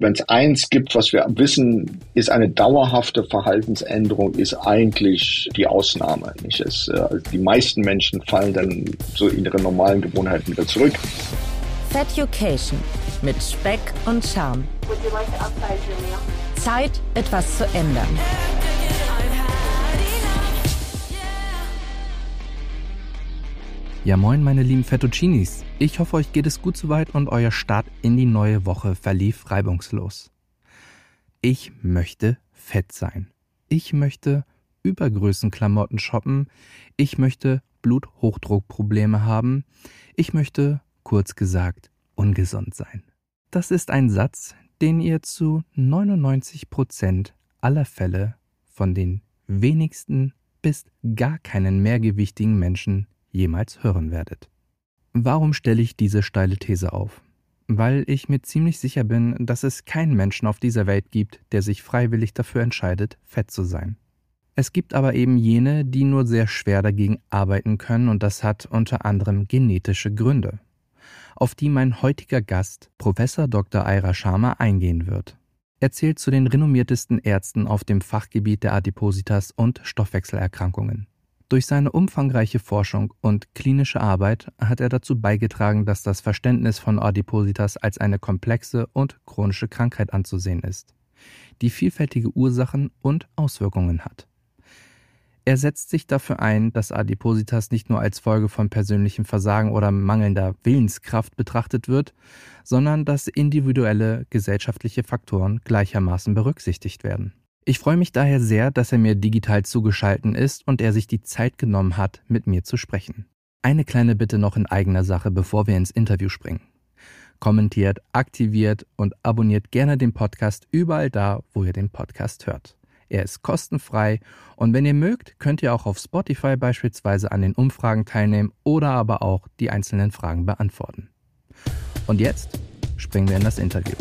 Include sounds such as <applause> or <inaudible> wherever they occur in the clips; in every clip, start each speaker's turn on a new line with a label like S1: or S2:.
S1: Wenn es eins gibt, was wir wissen, ist eine dauerhafte Verhaltensänderung, ist eigentlich die Ausnahme. Nicht? Es, äh, also die meisten Menschen fallen dann so in ihre normalen Gewohnheiten wieder zurück.
S2: Feducation mit Speck und Charme. Zeit, etwas zu ändern.
S3: Ja moin meine lieben Fettuccinis. Ich hoffe euch geht es gut soweit und euer Start in die neue Woche verlief reibungslos. Ich möchte fett sein. Ich möchte Übergrößenklamotten shoppen. Ich möchte Bluthochdruckprobleme haben. Ich möchte, kurz gesagt, ungesund sein. Das ist ein Satz, den ihr zu 99 Prozent aller Fälle von den wenigsten bis gar keinen mehrgewichtigen Menschen jemals hören werdet. Warum stelle ich diese steile These auf? Weil ich mir ziemlich sicher bin, dass es keinen Menschen auf dieser Welt gibt, der sich freiwillig dafür entscheidet, fett zu sein. Es gibt aber eben jene, die nur sehr schwer dagegen arbeiten können und das hat unter anderem genetische Gründe, auf die mein heutiger Gast, Professor Dr. Aira Sharma, eingehen wird. Er zählt zu den renommiertesten Ärzten auf dem Fachgebiet der Adipositas und Stoffwechselerkrankungen. Durch seine umfangreiche Forschung und klinische Arbeit hat er dazu beigetragen, dass das Verständnis von Adipositas als eine komplexe und chronische Krankheit anzusehen ist, die vielfältige Ursachen und Auswirkungen hat. Er setzt sich dafür ein, dass Adipositas nicht nur als Folge von persönlichem Versagen oder mangelnder Willenskraft betrachtet wird, sondern dass individuelle gesellschaftliche Faktoren gleichermaßen berücksichtigt werden. Ich freue mich daher sehr, dass er mir digital zugeschalten ist und er sich die Zeit genommen hat, mit mir zu sprechen. Eine kleine Bitte noch in eigener Sache, bevor wir ins Interview springen. Kommentiert, aktiviert und abonniert gerne den Podcast überall da, wo ihr den Podcast hört. Er ist kostenfrei und wenn ihr mögt, könnt ihr auch auf Spotify beispielsweise an den Umfragen teilnehmen oder aber auch die einzelnen Fragen beantworten. Und jetzt springen wir in das Interview.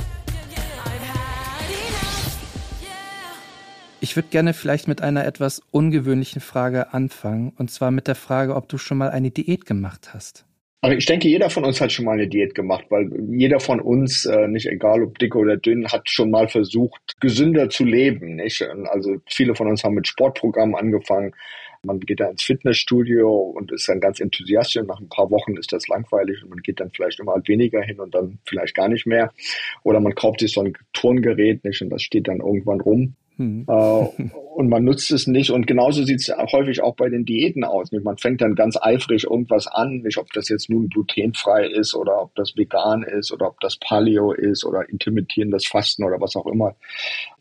S3: Ich würde gerne vielleicht mit einer etwas ungewöhnlichen Frage anfangen, und zwar mit der Frage, ob du schon mal eine Diät gemacht hast.
S1: Aber ich denke, jeder von uns hat schon mal eine Diät gemacht, weil jeder von uns, äh, nicht egal ob dick oder dünn, hat schon mal versucht, gesünder zu leben. Nicht? Also viele von uns haben mit Sportprogrammen angefangen. Man geht da ins Fitnessstudio und ist dann ganz enthusiastisch. Nach ein paar Wochen ist das langweilig und man geht dann vielleicht immer weniger hin und dann vielleicht gar nicht mehr. Oder man kauft sich so ein Turngerät nicht und das steht dann irgendwann rum. Hm. Und man nutzt es nicht. Und genauso sieht es häufig auch bei den Diäten aus. Man fängt dann ganz eifrig irgendwas an, nicht ob das jetzt nun glutenfrei ist oder ob das vegan ist oder ob das Paleo ist oder intermittierendes Fasten oder was auch immer.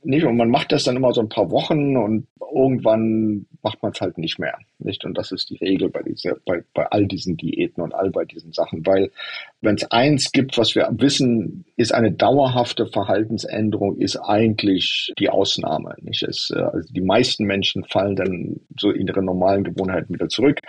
S1: Nicht? Und man macht das dann immer so ein paar Wochen und irgendwann macht man es halt nicht mehr. Nicht? Und das ist die Regel bei, dieser, bei, bei all diesen Diäten und all bei diesen Sachen. Weil wenn es eins gibt, was wir wissen, ist eine dauerhafte Verhaltensänderung, ist eigentlich die Ausnahme. Nicht? Es, äh, also die meisten Menschen fallen dann so in ihre normalen Gewohnheiten wieder zurück.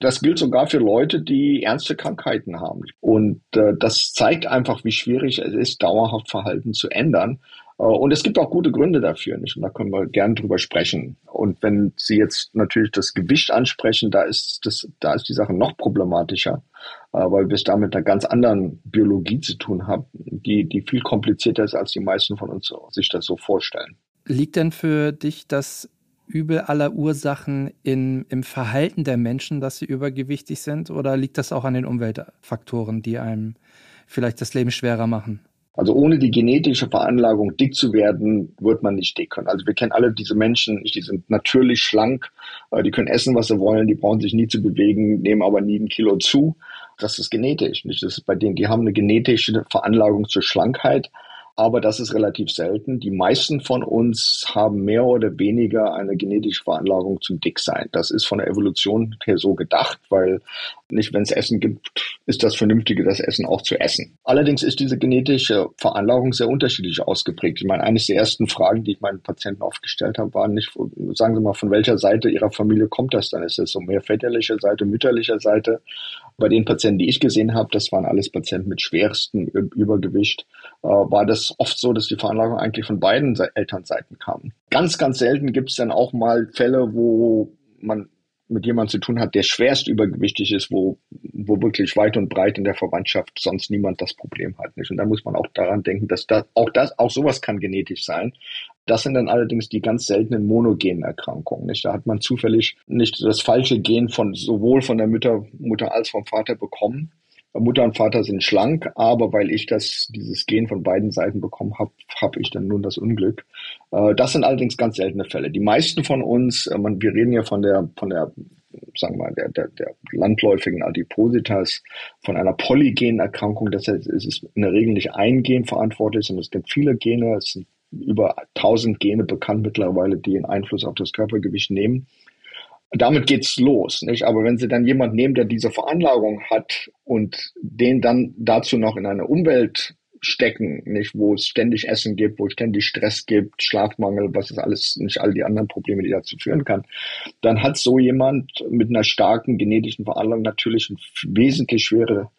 S1: Das gilt sogar für Leute, die ernste Krankheiten haben. Und äh, das zeigt einfach, wie schwierig es ist, dauerhaft Verhalten zu ändern. Äh, und es gibt auch gute Gründe dafür, nicht? Und da können wir gern drüber sprechen. Und wenn Sie jetzt natürlich das Gewicht ansprechen, da ist das, da ist die Sache noch problematischer, äh, weil wir es da mit einer ganz anderen Biologie zu tun haben, die, die viel komplizierter ist, als die meisten von uns sich das so vorstellen.
S3: Liegt denn für dich das Übel aller Ursachen in, im Verhalten der Menschen, dass sie übergewichtig sind? Oder liegt das auch an den Umweltfaktoren, die einem vielleicht das Leben schwerer machen?
S1: Also ohne die genetische Veranlagung, dick zu werden, wird man nicht dick können. Also wir kennen alle diese Menschen, die sind natürlich schlank, äh, die können essen, was sie wollen, die brauchen sich nie zu bewegen, nehmen aber nie ein Kilo zu. Das ist genetisch. Das ist bei denen, die haben eine genetische Veranlagung zur Schlankheit, aber das ist relativ selten. Die meisten von uns haben mehr oder weniger eine genetische Veranlagung zum Dicksein. Das ist von der Evolution her so gedacht, weil nicht, wenn es Essen gibt, ist das Vernünftige, das Essen auch zu essen. Allerdings ist diese genetische Veranlagung sehr unterschiedlich ausgeprägt. Ich meine, eines der ersten Fragen, die ich meinen Patienten oft gestellt habe, waren nicht, sagen Sie mal, von welcher Seite Ihrer Familie kommt das dann? Ist das so mehr väterlicher Seite, mütterlicher Seite? Bei den Patienten, die ich gesehen habe, das waren alles Patienten mit schwerstem Übergewicht, war das oft so, dass die Veranlagung eigentlich von beiden Elternseiten kam. Ganz, ganz selten gibt es dann auch mal Fälle, wo man mit jemandem zu tun hat, der schwerst übergewichtig ist, wo, wo wirklich weit und breit in der Verwandtschaft sonst niemand das Problem hat. Nicht? Und da muss man auch daran denken, dass das, auch das, auch sowas kann genetisch sein. Das sind dann allerdings die ganz seltenen monogenen Erkrankungen. Nicht? Da hat man zufällig nicht das falsche Gen von sowohl von der Mutter, Mutter als vom Vater bekommen. Mutter und Vater sind schlank, aber weil ich das, dieses Gen von beiden Seiten bekommen habe, habe ich dann nun das Unglück. Äh, das sind allerdings ganz seltene Fälle. Die meisten von uns, äh, man, wir reden ja von der, von der, sagen wir mal, der, der, der landläufigen Adipositas, von einer polygenen Erkrankung. Das heißt, es ist in der Regel nicht ein Gen verantwortlich, sondern es gibt viele Gene. Es sind über 1000 Gene bekannt mittlerweile, die einen Einfluss auf das Körpergewicht nehmen damit geht's los, nicht? Aber wenn Sie dann jemand nehmen, der diese Veranlagung hat und den dann dazu noch in eine Umwelt stecken, nicht, wo es ständig Essen gibt, wo es ständig Stress gibt, Schlafmangel, was ist alles, nicht all die anderen Probleme, die dazu führen kann, dann hat so jemand mit einer starken genetischen Veranlagung natürlich eine wesentlich schwere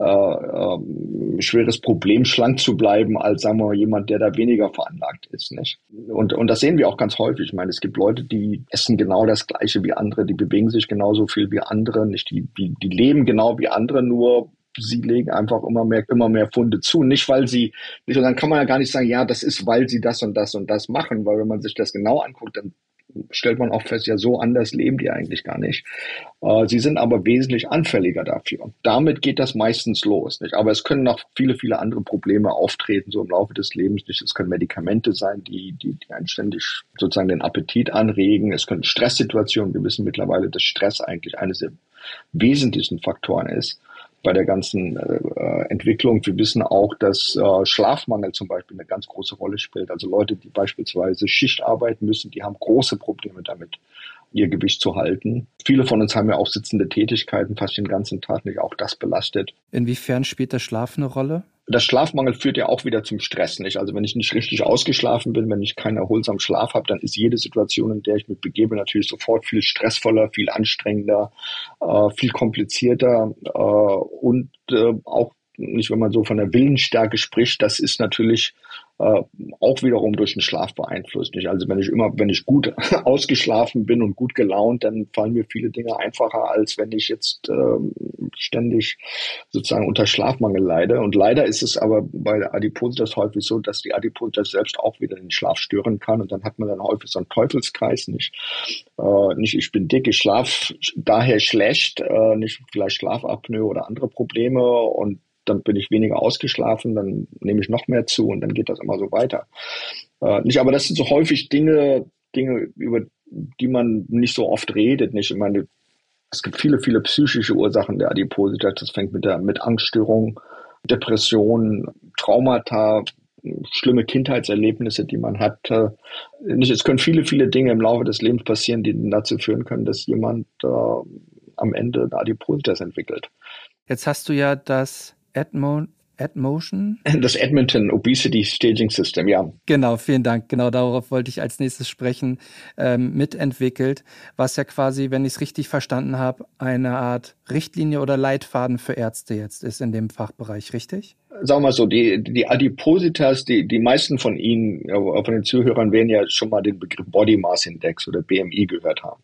S1: äh, schweres Problem, schlank zu bleiben, als sagen wir jemand, der da weniger veranlagt ist. Nicht? Und, und das sehen wir auch ganz häufig. Ich meine, es gibt Leute, die essen genau das Gleiche wie andere, die bewegen sich genauso viel wie andere, nicht die, die, die leben genau wie andere, nur sie legen einfach immer mehr, immer mehr Funde zu. Nicht, weil sie, nicht, und dann kann man ja gar nicht sagen, ja, das ist, weil sie das und das und das machen, weil wenn man sich das genau anguckt, dann stellt man auch fest, ja, so anders leben die eigentlich gar nicht. Äh, sie sind aber wesentlich anfälliger dafür. Damit geht das meistens los. Nicht? Aber es können noch viele, viele andere Probleme auftreten, so im Laufe des Lebens. Nicht? Es können Medikamente sein, die, die, die einen ständig sozusagen den Appetit anregen. Es können Stresssituationen. Wir wissen mittlerweile, dass Stress eigentlich eines der wesentlichen Faktoren ist bei der ganzen äh, Entwicklung. Wir wissen auch, dass äh, Schlafmangel zum Beispiel eine ganz große Rolle spielt. Also Leute, die beispielsweise Schicht arbeiten müssen, die haben große Probleme damit, ihr Gewicht zu halten. Viele von uns haben ja auch sitzende Tätigkeiten, fast den ganzen Tag nicht. Auch das belastet.
S4: Inwiefern spielt der Schlaf eine Rolle?
S1: Das Schlafmangel führt ja auch wieder zum Stress, nicht? Also wenn ich nicht richtig ausgeschlafen bin, wenn ich keinen erholsamen Schlaf habe, dann ist jede Situation, in der ich mich begebe, natürlich sofort viel stressvoller, viel anstrengender, äh, viel komplizierter äh, und äh, auch nicht, wenn man so von der Willensstärke spricht, das ist natürlich äh, auch wiederum durch den Schlaf beeinflusst. Also wenn ich immer, wenn ich gut <laughs> ausgeschlafen bin und gut gelaunt, dann fallen mir viele Dinge einfacher, als wenn ich jetzt äh, ständig sozusagen unter Schlafmangel leide. Und leider ist es aber bei der Adipositas häufig so, dass die Adipositas selbst auch wieder den Schlaf stören kann und dann hat man dann häufig so einen Teufelskreis, nicht? Äh, nicht ich bin dick, ich schlaf daher schlecht, äh, nicht vielleicht Schlafapnoe oder andere Probleme und dann bin ich weniger ausgeschlafen, dann nehme ich noch mehr zu und dann geht das immer so weiter. Äh, nicht, aber das sind so häufig Dinge, Dinge, über die man nicht so oft redet. Nicht, ich meine, es gibt viele, viele psychische Ursachen der Adipositas. Das fängt mit der mit Angststörung, Depression, Traumata, schlimme Kindheitserlebnisse, die man hat. Nicht, es können viele, viele Dinge im Laufe des Lebens passieren, die dazu führen können, dass jemand äh, am Ende Adipositas entwickelt.
S4: Jetzt hast du ja das Edmond AdMotion?
S1: Das Edmonton Obesity Staging System, ja.
S4: Genau, vielen Dank. Genau darauf wollte ich als nächstes sprechen, ähm, mitentwickelt, was ja quasi, wenn ich es richtig verstanden habe, eine Art Richtlinie oder Leitfaden für Ärzte jetzt ist in dem Fachbereich, richtig?
S1: Sagen wir mal so, die, die Adipositas, die, die meisten von Ihnen, von den Zuhörern, werden ja schon mal den Begriff Body Mass Index oder BMI gehört haben.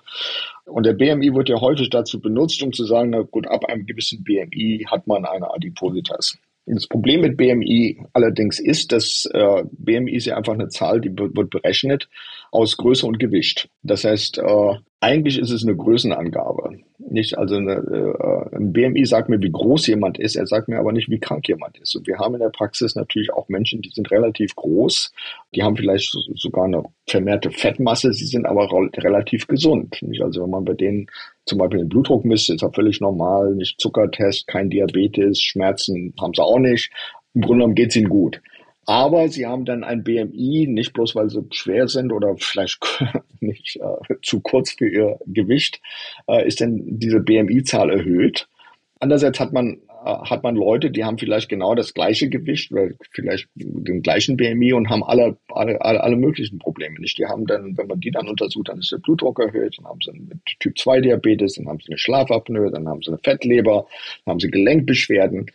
S1: Und der BMI wird ja häufig dazu benutzt, um zu sagen, na gut, ab einem gewissen BMI hat man eine Adipositas. Das Problem mit BMI allerdings ist, dass äh, BMI ist ja einfach eine Zahl, die wird berechnet aus Größe und Gewicht. Das heißt, äh, eigentlich ist es eine Größenangabe. Nicht, also eine, äh, ein BMI sagt mir, wie groß jemand ist, er sagt mir aber nicht, wie krank jemand ist. Und wir haben in der Praxis natürlich auch Menschen, die sind relativ groß, die haben vielleicht sogar eine vermehrte Fettmasse, sie sind aber relativ gesund. Nicht? Also wenn man bei denen zum Beispiel den Blutdruck misst, ist er völlig normal, nicht Zuckertest, kein Diabetes, Schmerzen haben sie auch nicht. Im Grunde genommen geht es ihnen gut. Aber sie haben dann ein BMI, nicht bloß weil sie schwer sind oder vielleicht <laughs> nicht äh, zu kurz für ihr Gewicht, äh, ist denn diese BMI-Zahl erhöht. Andererseits hat man äh, hat man Leute, die haben vielleicht genau das gleiche Gewicht oder vielleicht den gleichen BMI und haben alle, alle, alle möglichen Probleme nicht. Die haben dann, wenn man die dann untersucht, dann ist der Blutdruck erhöht, dann haben sie einen Typ 2 Diabetes, dann haben sie eine Schlafapnoe, dann haben sie eine Fettleber, dann haben sie Gelenkbeschwerden,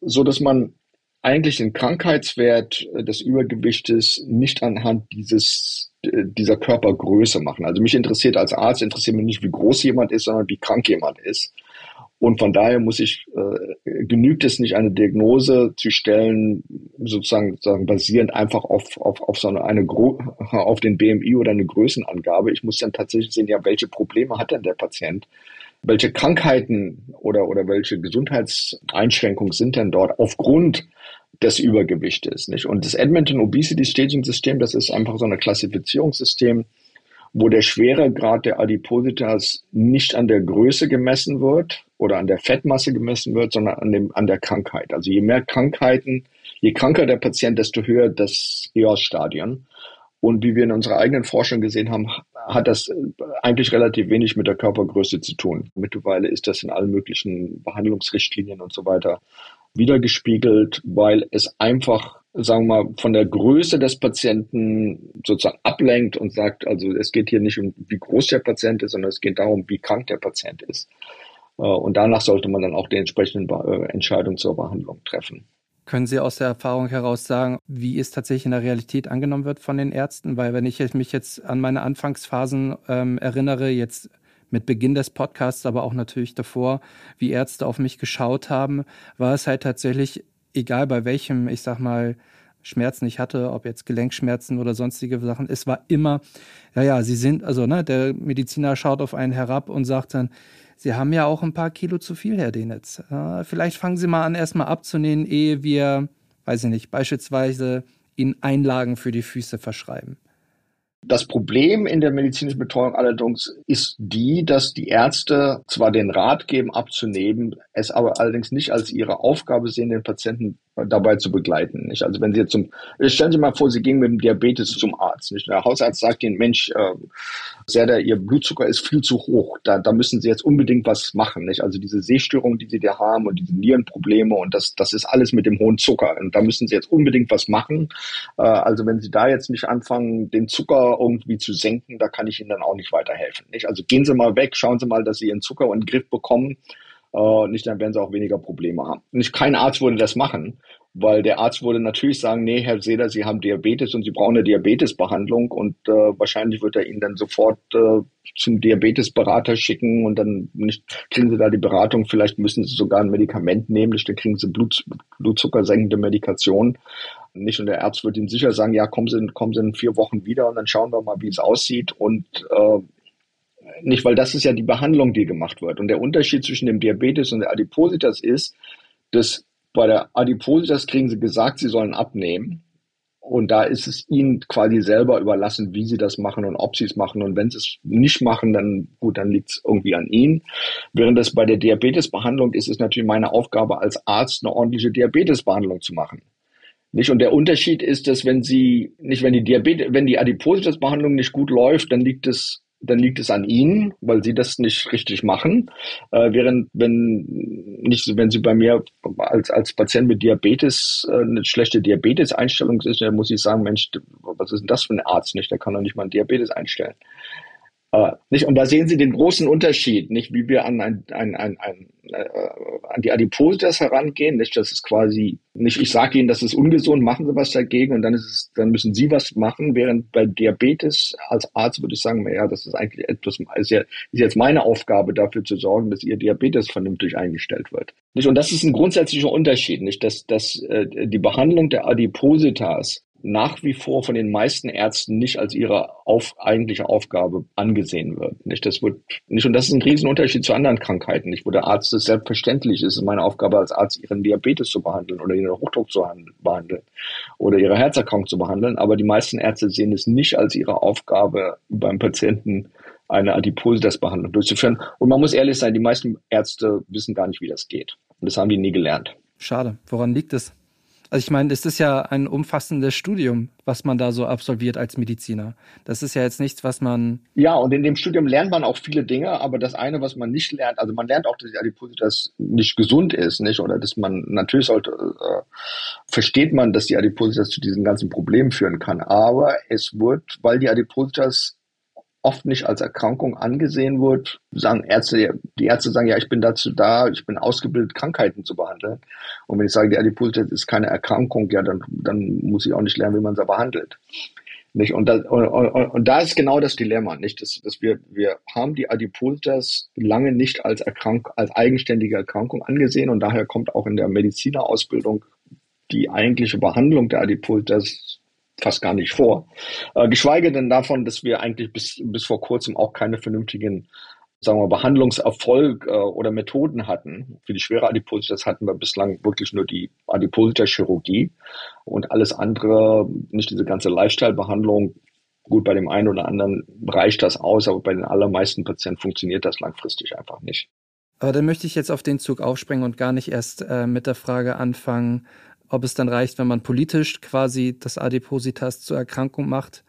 S1: so dass man eigentlich den Krankheitswert des Übergewichtes nicht anhand dieses dieser Körpergröße machen. Also mich interessiert als Arzt interessiert mich nicht, wie groß jemand ist, sondern wie krank jemand ist. Und von daher muss ich, äh, genügt es nicht, eine Diagnose zu stellen, sozusagen, sozusagen basierend einfach auf, auf, auf so eine, eine <laughs> auf den BMI oder eine Größenangabe. Ich muss dann tatsächlich sehen, ja, welche Probleme hat denn der Patient? Welche Krankheiten oder, oder welche Gesundheitseinschränkungen sind denn dort aufgrund des Übergewichtes, nicht? Und das Edmonton Obesity Staging System, das ist einfach so ein Klassifizierungssystem, wo der Schweregrad der Adipositas nicht an der Größe gemessen wird oder an der Fettmasse gemessen wird, sondern an, dem, an der Krankheit. Also je mehr Krankheiten, je kranker der Patient, desto höher das EOS-Stadion. Und wie wir in unserer eigenen Forschung gesehen haben, hat das eigentlich relativ wenig mit der Körpergröße zu tun. Mittlerweile ist das in allen möglichen Behandlungsrichtlinien und so weiter wiedergespiegelt, weil es einfach sagen wir mal, von der Größe des Patienten sozusagen ablenkt und sagt, also es geht hier nicht um, wie groß der Patient ist, sondern es geht darum, wie krank der Patient ist. Äh, und danach sollte man dann auch die entsprechenden äh, Entscheidungen zur Behandlung treffen.
S4: Können Sie aus der Erfahrung heraus sagen, wie es tatsächlich in der Realität angenommen wird von den Ärzten? Weil wenn ich mich jetzt an meine Anfangsphasen ähm, erinnere, jetzt mit Beginn des Podcasts, aber auch natürlich davor, wie Ärzte auf mich geschaut haben, war es halt tatsächlich egal bei welchem, ich sag mal, Schmerzen ich hatte, ob jetzt Gelenkschmerzen oder sonstige Sachen, es war immer, ja, ja, sie sind, also, ne, der Mediziner schaut auf einen herab und sagt dann, Sie haben ja auch ein paar Kilo zu viel, Herr Denitz. Äh, vielleicht fangen Sie mal an, erstmal abzunehmen, ehe wir, weiß ich nicht, beispielsweise Ihnen Einlagen für die Füße verschreiben.
S1: Das Problem in der medizinischen Betreuung allerdings ist die, dass die Ärzte zwar den Rat geben, abzunehmen, es aber allerdings nicht als ihre Aufgabe sehen, den Patienten dabei zu begleiten. Nicht? Also wenn Sie jetzt zum, stellen Sie mal vor, Sie gehen mit dem Diabetes zum Arzt. Nicht? Der Hausarzt sagt Ihnen, Mensch, äh, sehr der, Ihr Blutzucker ist viel zu hoch. Da, da müssen Sie jetzt unbedingt was machen. Nicht? Also diese Sehstörungen, die Sie da haben und diese Nierenprobleme und das, das ist alles mit dem hohen Zucker. Und da müssen Sie jetzt unbedingt was machen. Äh, also wenn Sie da jetzt nicht anfangen, den Zucker irgendwie zu senken, da kann ich Ihnen dann auch nicht weiterhelfen. Nicht? Also gehen Sie mal weg, schauen Sie mal, dass Sie Ihren Zucker in den Griff bekommen äh, nicht, dann werden sie auch weniger Probleme haben. Nicht kein Arzt würde das machen, weil der Arzt würde natürlich sagen, nee, Herr Seder, Sie haben Diabetes und Sie brauchen eine Diabetesbehandlung und äh, wahrscheinlich wird er Ihnen dann sofort äh, zum Diabetesberater schicken und dann nicht, kriegen Sie da die Beratung, vielleicht müssen Sie sogar ein Medikament nehmen, nicht, dann kriegen Sie Blut, blutzuckersenkende Medikation. Nicht und der Arzt wird Ihnen sicher sagen, ja, kommen Sie, kommen Sie in vier Wochen wieder und dann schauen wir mal, wie es aussieht und äh, nicht, weil das ist ja die Behandlung, die gemacht wird. Und der Unterschied zwischen dem Diabetes und der Adipositas ist, dass bei der Adipositas kriegen sie gesagt, sie sollen abnehmen. Und da ist es ihnen quasi selber überlassen, wie sie das machen und ob sie es machen. Und wenn sie es nicht machen, dann gut, dann liegt es irgendwie an ihnen. Während das bei der Diabetesbehandlung ist, ist natürlich meine Aufgabe als Arzt, eine ordentliche Diabetesbehandlung zu machen. Nicht? Und der Unterschied ist, dass wenn sie, nicht wenn die Diabetes, wenn die Adipositas-Behandlung nicht gut läuft, dann liegt es dann liegt es an ihnen, weil sie das nicht richtig machen. Äh, während wenn nicht, wenn sie bei mir als als Patient mit Diabetes äh, eine schlechte Diabetes-Einstellung ist, dann muss ich sagen, Mensch, was ist denn das für ein Arzt nicht? Der kann doch nicht mal einen Diabetes einstellen. Äh, nicht? Und da sehen Sie den großen Unterschied, nicht wie wir an, ein, ein, ein, ein, äh, an die Adipositas herangehen. Nicht, das ist quasi nicht, ich sage Ihnen, das ist ungesund, machen Sie was dagegen und dann ist es, dann müssen Sie was machen. Während bei Diabetes als Arzt würde ich sagen, ja, das ist eigentlich etwas, ist, ja, ist jetzt meine Aufgabe, dafür zu sorgen, dass Ihr Diabetes vernünftig eingestellt wird. Nicht? Und das ist ein grundsätzlicher Unterschied, nicht, dass, dass äh, die Behandlung der Adipositas nach wie vor von den meisten Ärzten nicht als ihre auf, eigentliche Aufgabe angesehen wird. Nicht, das wird nicht, und das ist ein Riesenunterschied zu anderen Krankheiten, nicht, wo der Arzt es selbstverständlich ist, ist meine Aufgabe als Arzt, ihren Diabetes zu behandeln oder ihren Hochdruck zu behandeln oder ihre Herzerkrankung zu behandeln. Aber die meisten Ärzte sehen es nicht als ihre Aufgabe, beim Patienten eine Adipositas-Behandlung durchzuführen. Und man muss ehrlich sein, die meisten Ärzte wissen gar nicht, wie das geht. Und das haben die nie gelernt.
S4: Schade. Woran liegt es? Also ich meine, es ist ja ein umfassendes Studium, was man da so absolviert als Mediziner. Das ist ja jetzt nichts, was man.
S1: Ja, und in dem Studium lernt man auch viele Dinge, aber das eine, was man nicht lernt, also man lernt auch, dass Adipositas nicht gesund ist, nicht? Oder dass man natürlich sollte, äh, versteht man, dass die Adipositas zu diesen ganzen Problemen führen kann. Aber es wird, weil die Adipositas oft nicht als Erkrankung angesehen wird, sagen Ärzte, die Ärzte sagen, ja, ich bin dazu da, ich bin ausgebildet, Krankheiten zu behandeln. Und wenn ich sage, die Adipositas ist keine Erkrankung, ja, dann, dann muss ich auch nicht lernen, wie man sie behandelt. Nicht? Und, da, und, und, und da ist genau das Dilemma, nicht? Dass, dass wir, wir haben die Adipositas lange nicht als, Erkrank als eigenständige Erkrankung angesehen und daher kommt auch in der Medizinerausbildung die eigentliche Behandlung der Adipositas fast gar nicht vor. Äh, geschweige denn davon, dass wir eigentlich bis, bis vor kurzem auch keine vernünftigen sagen wir, Behandlungserfolg äh, oder Methoden hatten. Für die schwere Adipositas hatten wir bislang wirklich nur die Adipositas-Chirurgie und alles andere, nicht diese ganze Lifestyle-Behandlung. Gut, bei dem einen oder anderen reicht das aus, aber bei den allermeisten Patienten funktioniert das langfristig einfach nicht.
S4: Aber dann möchte ich jetzt auf den Zug aufspringen und gar nicht erst äh, mit der Frage anfangen, ob es dann reicht, wenn man politisch quasi das Adipositas zur Erkrankung macht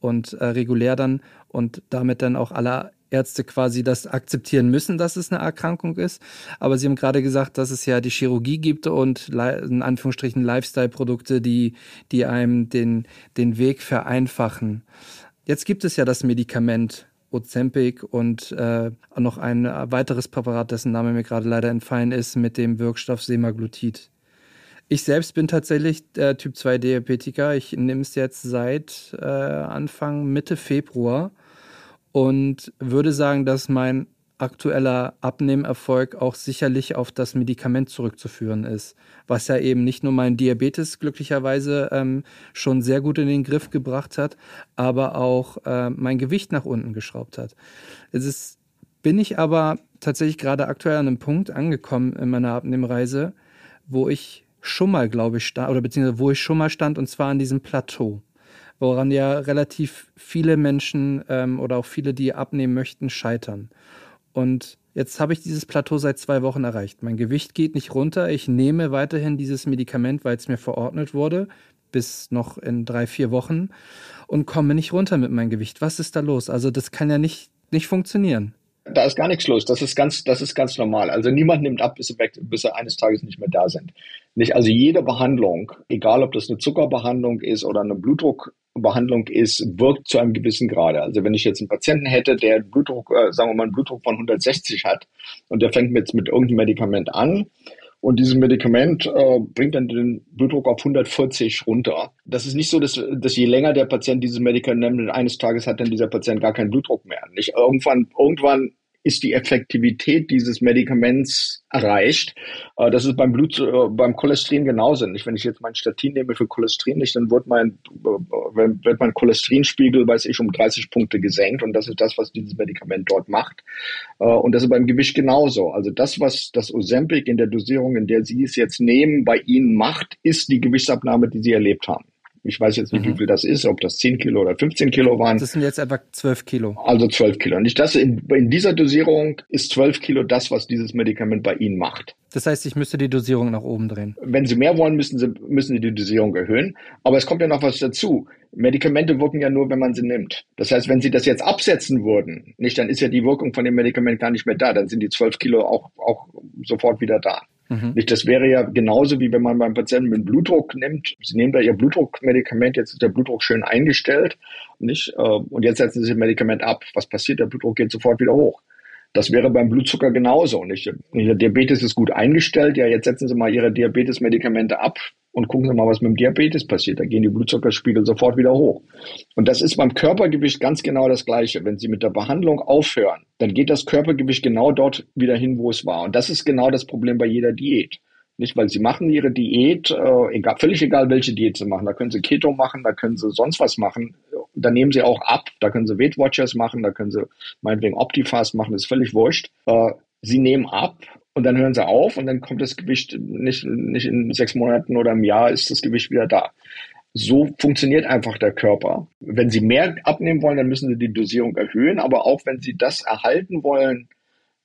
S4: und äh, regulär dann und damit dann auch alle Ärzte quasi das akzeptieren müssen, dass es eine Erkrankung ist. Aber Sie haben gerade gesagt, dass es ja die Chirurgie gibt und in Anführungsstrichen Lifestyle-Produkte, die, die einem den, den Weg vereinfachen. Jetzt gibt es ja das Medikament Ozempic und äh, noch ein weiteres Präparat, dessen Name mir gerade leider entfallen ist, mit dem Wirkstoff Semaglutid. Ich selbst bin tatsächlich äh, Typ 2 Diabetiker. Ich nehme es jetzt seit äh, Anfang Mitte Februar und würde sagen, dass mein aktueller Abnehmerfolg auch sicherlich auf das Medikament zurückzuführen ist, was ja eben nicht nur meinen Diabetes glücklicherweise ähm, schon sehr gut in den Griff gebracht hat, aber auch äh, mein Gewicht nach unten geschraubt hat. Es ist, bin ich aber tatsächlich gerade aktuell an einem Punkt angekommen in meiner Abnehmreise, wo ich schon mal, glaube ich, stand, oder beziehungsweise wo ich schon mal stand, und zwar an diesem Plateau, woran ja relativ viele Menschen ähm, oder auch viele, die abnehmen möchten, scheitern. Und jetzt habe ich dieses Plateau seit zwei Wochen erreicht. Mein Gewicht geht nicht runter. Ich nehme weiterhin dieses Medikament, weil es mir verordnet wurde, bis noch in drei, vier Wochen und komme nicht runter mit meinem Gewicht. Was ist da los? Also das kann ja nicht, nicht funktionieren
S1: da ist gar nichts los. Das ist ganz, das ist ganz normal. Also niemand nimmt ab, bis sie weg, bis sie eines Tages nicht mehr da sind. Nicht, also jede Behandlung, egal ob das eine Zuckerbehandlung ist oder eine Blutdruckbehandlung ist, wirkt zu einem gewissen Grade. Also wenn ich jetzt einen Patienten hätte, der Blutdruck, äh, sagen wir mal, einen Blutdruck von 160 hat und der fängt jetzt mit irgendeinem Medikament an, und dieses Medikament äh, bringt dann den Blutdruck auf 140 runter. Das ist nicht so, dass, dass je länger der Patient dieses Medikament nimmt, eines Tages hat dann dieser Patient gar keinen Blutdruck mehr. Nicht irgendwann, irgendwann ist die Effektivität dieses Medikaments erreicht. Äh, das ist beim Blut, äh, beim Cholesterin genauso. Wenn ich jetzt mein Statin nehme für Cholesterin, nicht, dann wird mein, äh, wird mein Cholesterinspiegel, weiß ich, um 30 Punkte gesenkt. Und das ist das, was dieses Medikament dort macht. Und das ist beim Gewicht genauso. Also das, was das Ozempic in der Dosierung, in der Sie es jetzt nehmen, bei Ihnen macht, ist die Gewichtsabnahme, die Sie erlebt haben. Ich weiß jetzt nicht, mhm. wie viel das ist, ob das 10 Kilo oder 15 Kilo waren.
S4: Das sind jetzt etwa 12 Kilo.
S1: Also 12 Kilo. Und ich das in, in dieser Dosierung ist 12 Kilo das, was dieses Medikament bei Ihnen macht.
S4: Das heißt, ich müsste die Dosierung nach oben drehen.
S1: Wenn Sie mehr wollen, müssen Sie, müssen Sie die Dosierung erhöhen. Aber es kommt ja noch was dazu. Medikamente wirken ja nur, wenn man sie nimmt. Das heißt, wenn Sie das jetzt absetzen würden, nicht, dann ist ja die Wirkung von dem Medikament gar nicht mehr da. Dann sind die 12 Kilo auch, auch sofort wieder da. Mhm. Das wäre ja genauso wie wenn man beim Patienten mit Blutdruck nimmt. Sie nehmen da ihr Blutdruckmedikament, jetzt ist der Blutdruck schön eingestellt, nicht? Äh, und jetzt setzen Sie das Medikament ab. Was passiert? Der Blutdruck geht sofort wieder hoch. Das wäre beim Blutzucker genauso. Nicht? Ihr Diabetes ist gut eingestellt. Ja, jetzt setzen Sie mal Ihre Diabetesmedikamente ab und gucken Sie mal, was mit dem Diabetes passiert. Da gehen die Blutzuckerspiegel sofort wieder hoch. Und das ist beim Körpergewicht ganz genau das Gleiche. Wenn Sie mit der Behandlung aufhören, dann geht das Körpergewicht genau dort wieder hin, wo es war. Und das ist genau das Problem bei jeder Diät. Nicht, weil sie machen ihre Diät, äh, egal, völlig egal, welche Diät sie machen. Da können sie Keto machen, da können sie sonst was machen. Da nehmen sie auch ab, da können sie Weight Watchers machen, da können sie meinetwegen Optifast machen, ist völlig wurscht. Äh, sie nehmen ab und dann hören sie auf und dann kommt das Gewicht nicht, nicht in sechs Monaten oder im Jahr ist das Gewicht wieder da. So funktioniert einfach der Körper. Wenn Sie mehr abnehmen wollen, dann müssen Sie die Dosierung erhöhen, aber auch wenn Sie das erhalten wollen,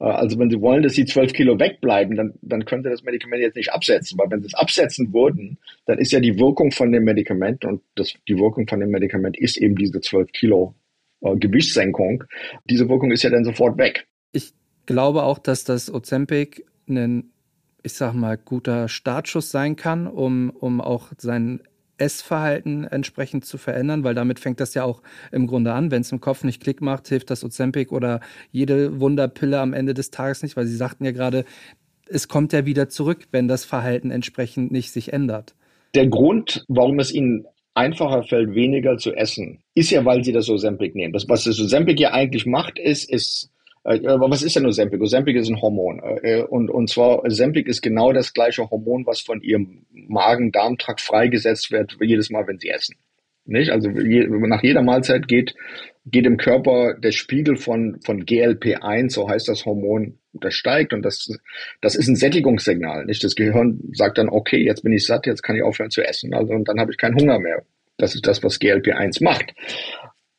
S1: also wenn Sie wollen, dass Sie zwölf Kilo wegbleiben, dann, dann können Sie das Medikament jetzt nicht absetzen, weil wenn Sie es absetzen würden, dann ist ja die Wirkung von dem Medikament und das, die Wirkung von dem Medikament ist eben diese zwölf Kilo äh, Gewichtssenkung. Diese Wirkung ist ja dann sofort weg.
S4: Ich glaube auch, dass das Ozempic ein, ich sag mal, guter Startschuss sein kann, um, um auch sein Essverhalten entsprechend zu verändern, weil damit fängt das ja auch im Grunde an. Wenn es im Kopf nicht Klick macht, hilft das Ozempic oder jede Wunderpille am Ende des Tages nicht, weil Sie sagten ja gerade, es kommt ja wieder zurück, wenn das Verhalten entsprechend nicht sich ändert.
S1: Der Grund, warum es Ihnen einfacher fällt, weniger zu essen, ist ja, weil Sie das Ozempic nehmen. Das, was das Ozempic ja eigentlich macht, ist, ist aber was ist denn Ozempic? Ozempic ist ein Hormon. Äh, und, und zwar, Ozempic ist genau das gleiche Hormon, was von ihrem Magen-Darm-Trakt freigesetzt wird, jedes Mal, wenn sie essen. Nicht? Also je, nach jeder Mahlzeit geht, geht im Körper der Spiegel von, von GLP-1, so heißt das Hormon, das steigt und das, das ist ein Sättigungssignal. Nicht? Das Gehirn sagt dann, okay, jetzt bin ich satt, jetzt kann ich aufhören zu essen. Also, und dann habe ich keinen Hunger mehr. Das ist das, was GLP-1 macht.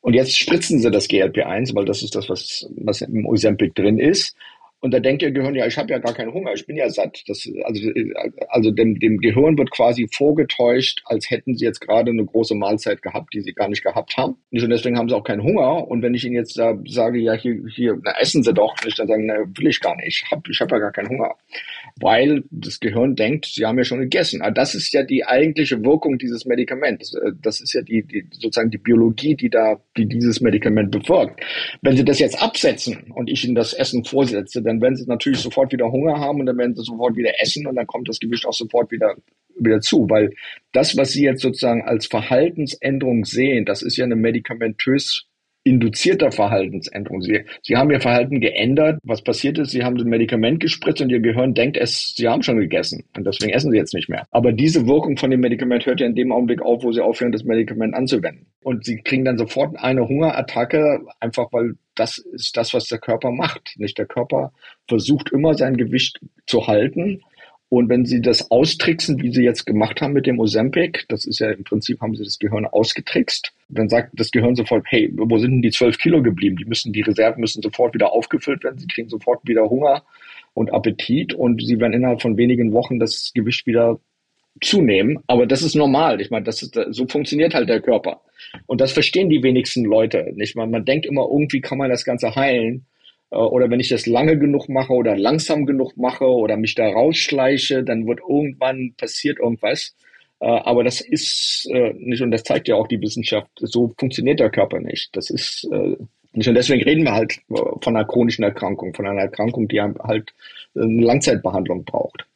S1: Und jetzt spritzen sie das GLP-1, weil das ist das, was, was im Ozempic drin ist. Und da denkt ihr Gehirn, ja, ich habe ja gar keinen Hunger, ich bin ja satt. Das, also also dem, dem Gehirn wird quasi vorgetäuscht, als hätten sie jetzt gerade eine große Mahlzeit gehabt, die sie gar nicht gehabt haben. Und deswegen haben sie auch keinen Hunger. Und wenn ich ihnen jetzt da sage, ja, hier, hier, na, essen sie doch, nicht, dann sagen, na, will ich gar nicht, ich habe ich hab ja gar keinen Hunger. Weil das Gehirn denkt, sie haben ja schon gegessen. Aber das ist ja die eigentliche Wirkung dieses Medikaments. Das ist ja die, die sozusagen die Biologie, die da, die dieses Medikament bewirkt. Wenn sie das jetzt absetzen und ich ihnen das Essen vorsetze, dann dann werden sie natürlich sofort wieder Hunger haben und dann werden sie sofort wieder essen und dann kommt das Gewicht auch sofort wieder, wieder zu, weil das, was sie jetzt sozusagen als Verhaltensänderung sehen, das ist ja eine medikamentös induzierter Verhaltensänderung. Sie, sie haben ihr Verhalten geändert. Was passiert ist, sie haben ein Medikament gespritzt und ihr Gehirn denkt, es, sie haben schon gegessen und deswegen essen sie jetzt nicht mehr. Aber diese Wirkung von dem Medikament hört ja in dem Augenblick auf, wo sie aufhören, das Medikament anzuwenden. Und sie kriegen dann sofort eine Hungerattacke, einfach weil das ist das, was der Körper macht. Nicht der Körper versucht immer sein Gewicht zu halten und wenn Sie das austricksen, wie Sie jetzt gemacht haben mit dem Ozempic, das ist ja im Prinzip, haben Sie das Gehirn ausgetrickst, dann sagt das Gehirn sofort, hey, wo sind denn die zwölf Kilo geblieben? Die müssen, die Reserven müssen sofort wieder aufgefüllt werden. Sie kriegen sofort wieder Hunger und Appetit und Sie werden innerhalb von wenigen Wochen das Gewicht wieder zunehmen. Aber das ist normal. Ich meine, das ist, so funktioniert halt der Körper. Und das verstehen die wenigsten Leute. Nicht? Man, man denkt immer, irgendwie kann man das Ganze heilen. Äh, oder wenn ich das lange genug mache oder langsam genug mache oder mich da rausschleiche, dann wird irgendwann passiert irgendwas. Äh, aber das ist äh, nicht, und das zeigt ja auch die Wissenschaft, so funktioniert der Körper nicht. Das ist nicht, und deswegen reden wir halt von einer chronischen Erkrankung, von einer Erkrankung, die halt eine Langzeitbehandlung braucht.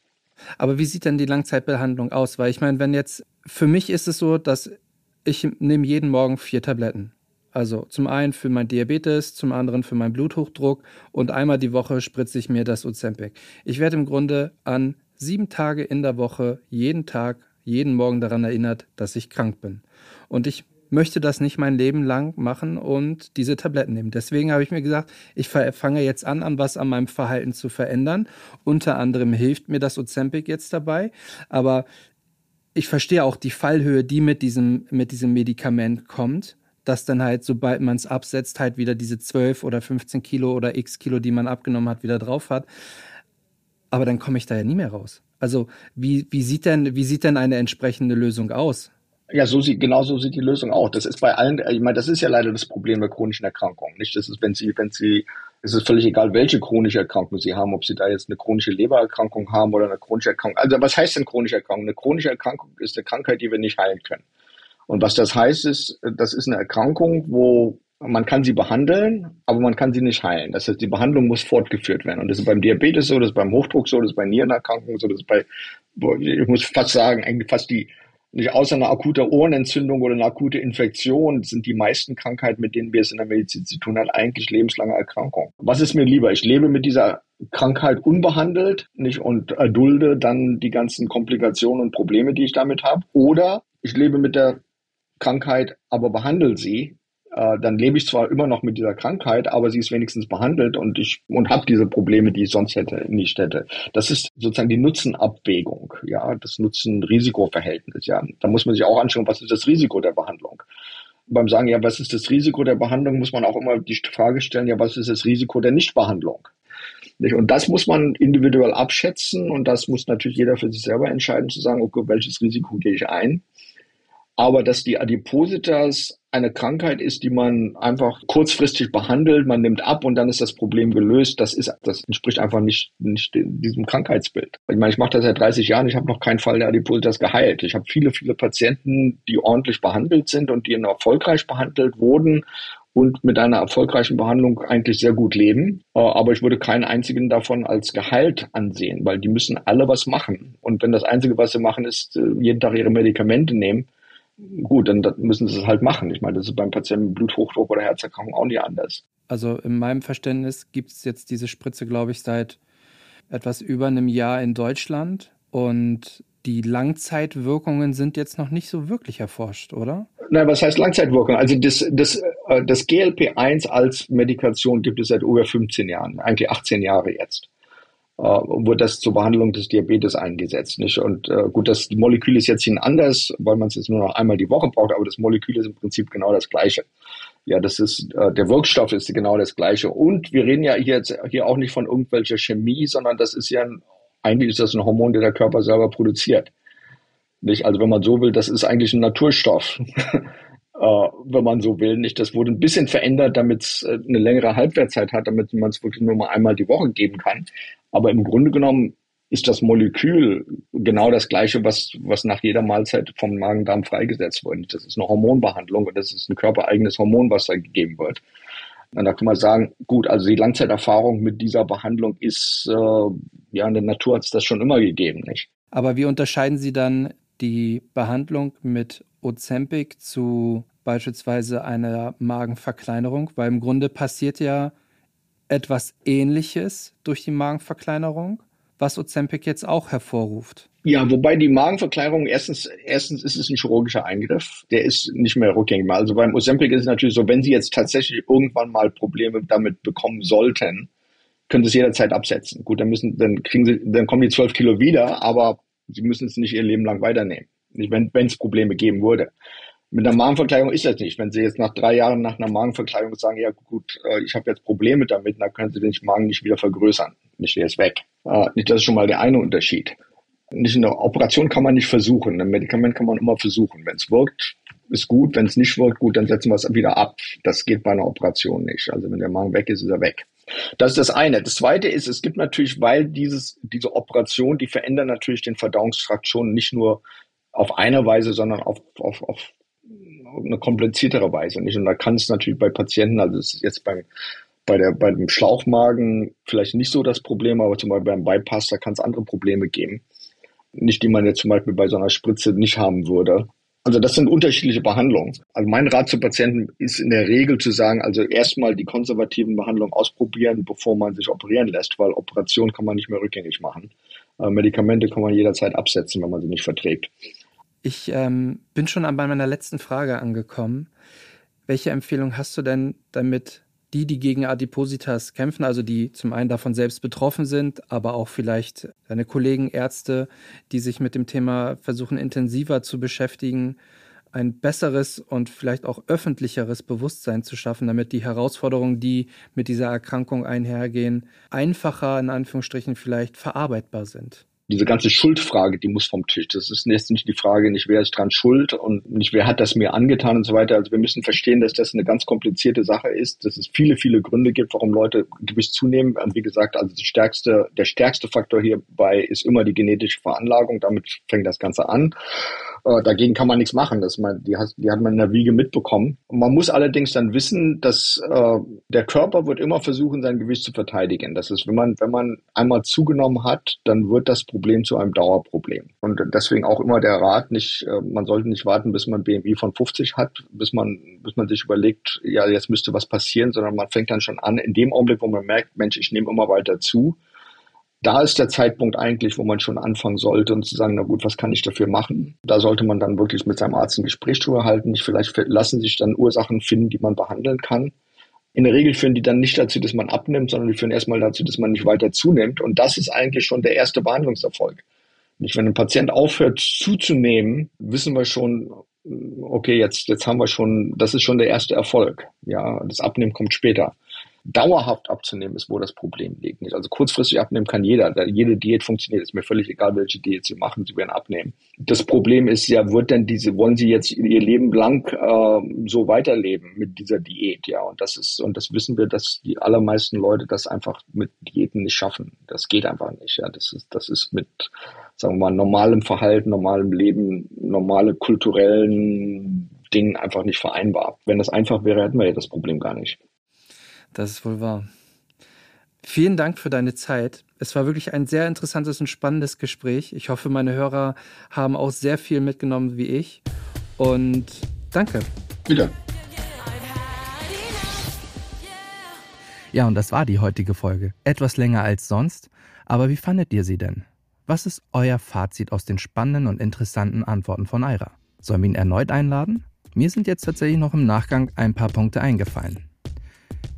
S4: Aber wie sieht denn die Langzeitbehandlung aus? Weil ich meine, wenn jetzt, für mich ist es so, dass ich nehme jeden Morgen vier Tabletten. Also zum einen für mein Diabetes, zum anderen für meinen Bluthochdruck und einmal die Woche spritze ich mir das Ozempic. Ich werde im Grunde an sieben Tage in der Woche, jeden Tag, jeden Morgen daran erinnert, dass ich krank bin. Und ich möchte das nicht mein Leben lang machen und diese Tabletten nehmen. Deswegen habe ich mir gesagt, ich fange jetzt an, an was an meinem Verhalten zu verändern. Unter anderem hilft mir das Ozempic jetzt dabei. Aber ich verstehe auch die Fallhöhe, die mit diesem, mit diesem Medikament kommt dass dann halt, sobald man es absetzt, halt wieder diese 12 oder 15 Kilo oder x Kilo, die man abgenommen hat, wieder drauf hat. Aber dann komme ich da ja nie mehr raus. Also wie, wie, sieht denn, wie sieht denn eine entsprechende Lösung aus?
S1: Ja, so sieht, genau so sieht die Lösung auch. Das ist bei allen, ich meine, das ist ja leider das Problem bei chronischen Erkrankungen. Nicht, das ist, wenn Sie, wenn Sie, es ist völlig egal, welche chronische Erkrankung Sie haben, ob Sie da jetzt eine chronische Lebererkrankung haben oder eine chronische Erkrankung. Also, was heißt denn chronische Erkrankung? Eine chronische Erkrankung ist eine Krankheit, die wir nicht heilen können. Und was das heißt, ist, das ist eine Erkrankung, wo man kann sie behandeln, aber man kann sie nicht heilen. Das heißt, die Behandlung muss fortgeführt werden. Und das ist beim Diabetes so, das ist beim Hochdruck so, das ist bei Nierenerkrankungen so, das ist bei, ich muss fast sagen, eigentlich fast die, nicht außer einer akute Ohrenentzündung oder eine akute Infektion sind die meisten Krankheiten, mit denen wir es in der Medizin zu tun haben, eigentlich lebenslange Erkrankungen. Was ist mir lieber? Ich lebe mit dieser Krankheit unbehandelt nicht und erdulde dann die ganzen Komplikationen und Probleme, die ich damit habe. Oder ich lebe mit der Krankheit aber behandle sie, äh, dann lebe ich zwar immer noch mit dieser Krankheit, aber sie ist wenigstens behandelt und ich und habe diese Probleme, die ich sonst hätte, nicht hätte. Das ist sozusagen die Nutzenabwägung, ja, das Nutzen-Risiko-Verhältnis, ja. Da muss man sich auch anschauen, was ist das Risiko der Behandlung. Beim Sagen, ja, was ist das Risiko der Behandlung, muss man auch immer die Frage stellen, ja, was ist das Risiko der Nichtbehandlung? Und das muss man individuell abschätzen und das muss natürlich jeder für sich selber entscheiden, zu sagen, okay, welches Risiko gehe ich ein aber dass die Adipositas eine Krankheit ist, die man einfach kurzfristig behandelt, man nimmt ab und dann ist das Problem gelöst. Das ist, das entspricht einfach nicht, nicht diesem Krankheitsbild. Ich meine, ich mache das seit 30 Jahren, ich habe noch keinen Fall der Adipositas geheilt. Ich habe viele, viele Patienten, die ordentlich behandelt sind und die erfolgreich behandelt wurden und mit einer erfolgreichen Behandlung eigentlich sehr gut leben. Äh, aber ich würde keinen einzigen davon als geheilt ansehen, weil die müssen alle was machen. Und wenn das Einzige, was sie machen, ist äh, jeden Tag ihre Medikamente nehmen, gut, dann müssen sie es halt machen. Ich meine, das ist beim Patienten mit Bluthochdruck oder Herzerkrankung auch nicht anders.
S4: Also in meinem Verständnis gibt es jetzt diese Spritze, glaube ich, seit etwas über einem Jahr in Deutschland und die Langzeitwirkungen sind jetzt noch nicht so wirklich erforscht, oder?
S1: Nein, was heißt Langzeitwirkung? Also das, das, äh, das GLP-1 als Medikation gibt es seit über 15 Jahren, eigentlich 18 Jahre jetzt äh, wurde das zur Behandlung des Diabetes eingesetzt. Nicht? Und äh, gut, das Molekül ist jetzt hin anders, weil man es jetzt nur noch einmal die Woche braucht, aber das Molekül ist im Prinzip genau das gleiche. Ja, das ist äh, der Wirkstoff ist genau das gleiche. Und wir reden ja hier jetzt hier auch nicht von irgendwelcher Chemie, sondern das ist ja ein, eigentlich ist das ein Hormon, der der Körper selber produziert. Nicht? Also wenn man so will, das ist eigentlich ein Naturstoff. Äh, wenn man so will. Nicht, das wurde ein bisschen verändert, damit es äh, eine längere Halbwertszeit hat, damit man es wirklich nur mal einmal die Woche geben kann. Aber im Grunde genommen ist das Molekül genau das gleiche, was, was nach jeder Mahlzeit vom Magen-Darm freigesetzt wird. Das ist eine Hormonbehandlung und das ist ein körpereigenes Hormon, was da gegeben wird. Und da kann man sagen, gut, also die Langzeiterfahrung mit dieser Behandlung ist, äh, ja, in der Natur hat es das schon immer gegeben, nicht?
S4: Aber wie unterscheiden Sie dann die Behandlung mit Ozempic zu beispielsweise einer Magenverkleinerung? Weil im Grunde passiert ja etwas Ähnliches durch die Magenverkleinerung, was Ozempic jetzt auch hervorruft.
S1: Ja, wobei die Magenverkleinerung, erstens, erstens ist es ein chirurgischer Eingriff, der ist nicht mehr rückgängig. Also beim Ozempic ist es natürlich so, wenn Sie jetzt tatsächlich irgendwann mal Probleme damit bekommen sollten, können Sie es jederzeit absetzen. Gut, dann müssen, dann kriegen Sie, dann kommen die zwölf Kilo wieder, aber Sie müssen es nicht Ihr Leben lang weiternehmen. Wenn es Probleme geben würde. Mit einer Magenverkleidung ist das nicht. Wenn Sie jetzt nach drei Jahren nach einer Magenverkleidung sagen, ja gut, äh, ich habe jetzt Probleme damit, dann können Sie den Magen nicht wieder vergrößern. Nicht, der ist weg. Äh, nicht, das ist schon mal der eine Unterschied. Nicht eine Operation kann man nicht versuchen. Ein Medikament kann man immer versuchen. Wenn es wirkt, ist gut. Wenn es nicht wirkt, gut, dann setzen wir es wieder ab. Das geht bei einer Operation nicht. Also wenn der Magen weg ist, ist er weg. Das ist das eine. Das zweite ist, es gibt natürlich, weil dieses, diese Operation, die verändern natürlich den Verdauungstrakt schon nicht nur auf eine Weise, sondern auf, auf, auf eine kompliziertere Weise. Nicht? Und da kann es natürlich bei Patienten, also es ist jetzt beim, bei, der, bei dem Schlauchmagen vielleicht nicht so das Problem, aber zum Beispiel beim Bypass, da kann es andere Probleme geben. Nicht, die man jetzt zum Beispiel bei so einer Spritze nicht haben würde. Also das sind unterschiedliche Behandlungen. Also mein Rat zu Patienten ist in der Regel zu sagen, also erstmal die konservativen Behandlungen ausprobieren, bevor man sich operieren lässt, weil Operation kann man nicht mehr rückgängig machen. Äh, Medikamente kann man jederzeit absetzen, wenn man sie nicht verträgt.
S4: Ich ähm, bin schon bei meiner letzten Frage angekommen. Welche Empfehlung hast du denn, damit die, die gegen Adipositas kämpfen, also die zum einen davon selbst betroffen sind, aber auch vielleicht deine Kollegen Ärzte, die sich mit dem Thema versuchen intensiver zu beschäftigen, ein besseres und vielleicht auch öffentlicheres Bewusstsein zu schaffen, damit die Herausforderungen, die mit dieser Erkrankung einhergehen, einfacher in Anführungsstrichen vielleicht verarbeitbar sind
S1: diese ganze Schuldfrage, die muss vom Tisch. Das ist jetzt nicht die Frage, nicht wer ist dran schuld und nicht wer hat das mir angetan und so weiter. Also wir müssen verstehen, dass das eine ganz komplizierte Sache ist, dass es viele, viele Gründe gibt, warum Leute Gewicht zunehmen. Und wie gesagt, also das stärkste, der stärkste Faktor hierbei ist immer die genetische Veranlagung. Damit fängt das Ganze an. Äh, dagegen kann man nichts machen. Das man, die, hat, die hat man in der Wiege mitbekommen. Und man muss allerdings dann wissen, dass äh, der Körper wird immer versuchen, sein Gewicht zu verteidigen. Das ist, wenn man, wenn man einmal zugenommen hat, dann wird das Problem zu einem Dauerproblem. Und deswegen auch immer der Rat, nicht, äh, man sollte nicht warten, bis man BMI von 50 hat, bis man, bis man sich überlegt, ja, jetzt müsste was passieren, sondern man fängt dann schon an, in dem Augenblick, wo man merkt, Mensch, ich nehme immer weiter zu, da ist der Zeitpunkt eigentlich, wo man schon anfangen sollte und zu sagen, na gut, was kann ich dafür machen? Da sollte man dann wirklich mit seinem Arzt ein Gespräch drüber halten. Vielleicht lassen sich dann Ursachen finden, die man behandeln kann. In der Regel führen die dann nicht dazu, dass man abnimmt, sondern die führen erstmal dazu, dass man nicht weiter zunimmt. Und das ist eigentlich schon der erste Behandlungserfolg. Nicht, wenn ein Patient aufhört zuzunehmen, wissen wir schon, okay, jetzt, jetzt haben wir schon, das ist schon der erste Erfolg. Ja, das Abnehmen kommt später. Dauerhaft abzunehmen ist, wo das Problem liegt. Nicht? Also kurzfristig abnehmen kann jeder. Jede Diät funktioniert. Ist mir völlig egal, welche Diät Sie machen. Sie werden abnehmen. Das Problem ist ja, wird denn diese, wollen Sie jetzt Ihr Leben lang äh, so weiterleben mit dieser Diät? Ja, und das ist, und das wissen wir, dass die allermeisten Leute das einfach mit Diäten nicht schaffen. Das geht einfach nicht. Ja, das ist, das ist mit, sagen wir mal, normalem Verhalten, normalem Leben, normale kulturellen Dingen einfach nicht vereinbar. Wenn das einfach wäre, hätten wir ja das Problem gar nicht.
S3: Das ist wohl wahr. Vielen Dank für deine Zeit. Es war wirklich ein sehr interessantes und spannendes Gespräch. Ich hoffe, meine Hörer haben auch sehr viel mitgenommen wie ich. Und danke.
S1: Wieder.
S3: Ja, und das war die heutige Folge. Etwas länger als sonst. Aber wie fandet ihr sie denn? Was ist euer Fazit aus den spannenden und interessanten Antworten von Aira? Sollen wir ihn erneut einladen? Mir sind jetzt tatsächlich noch im Nachgang ein paar Punkte eingefallen.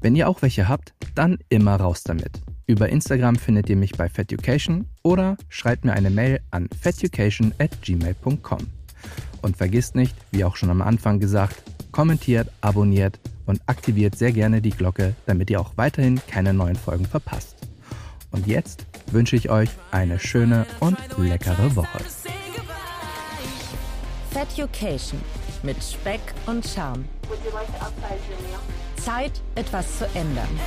S3: Wenn ihr auch welche habt, dann immer raus damit. Über Instagram findet ihr mich bei Feducation oder schreibt mir eine Mail an feducation at gmail.com. Und vergisst nicht, wie auch schon am Anfang gesagt, kommentiert, abonniert und aktiviert sehr gerne die Glocke, damit ihr auch weiterhin keine neuen Folgen verpasst. Und jetzt wünsche ich euch eine schöne und leckere Woche.
S2: Feducation mit Speck und Charme. Zeit, etwas zu ändern.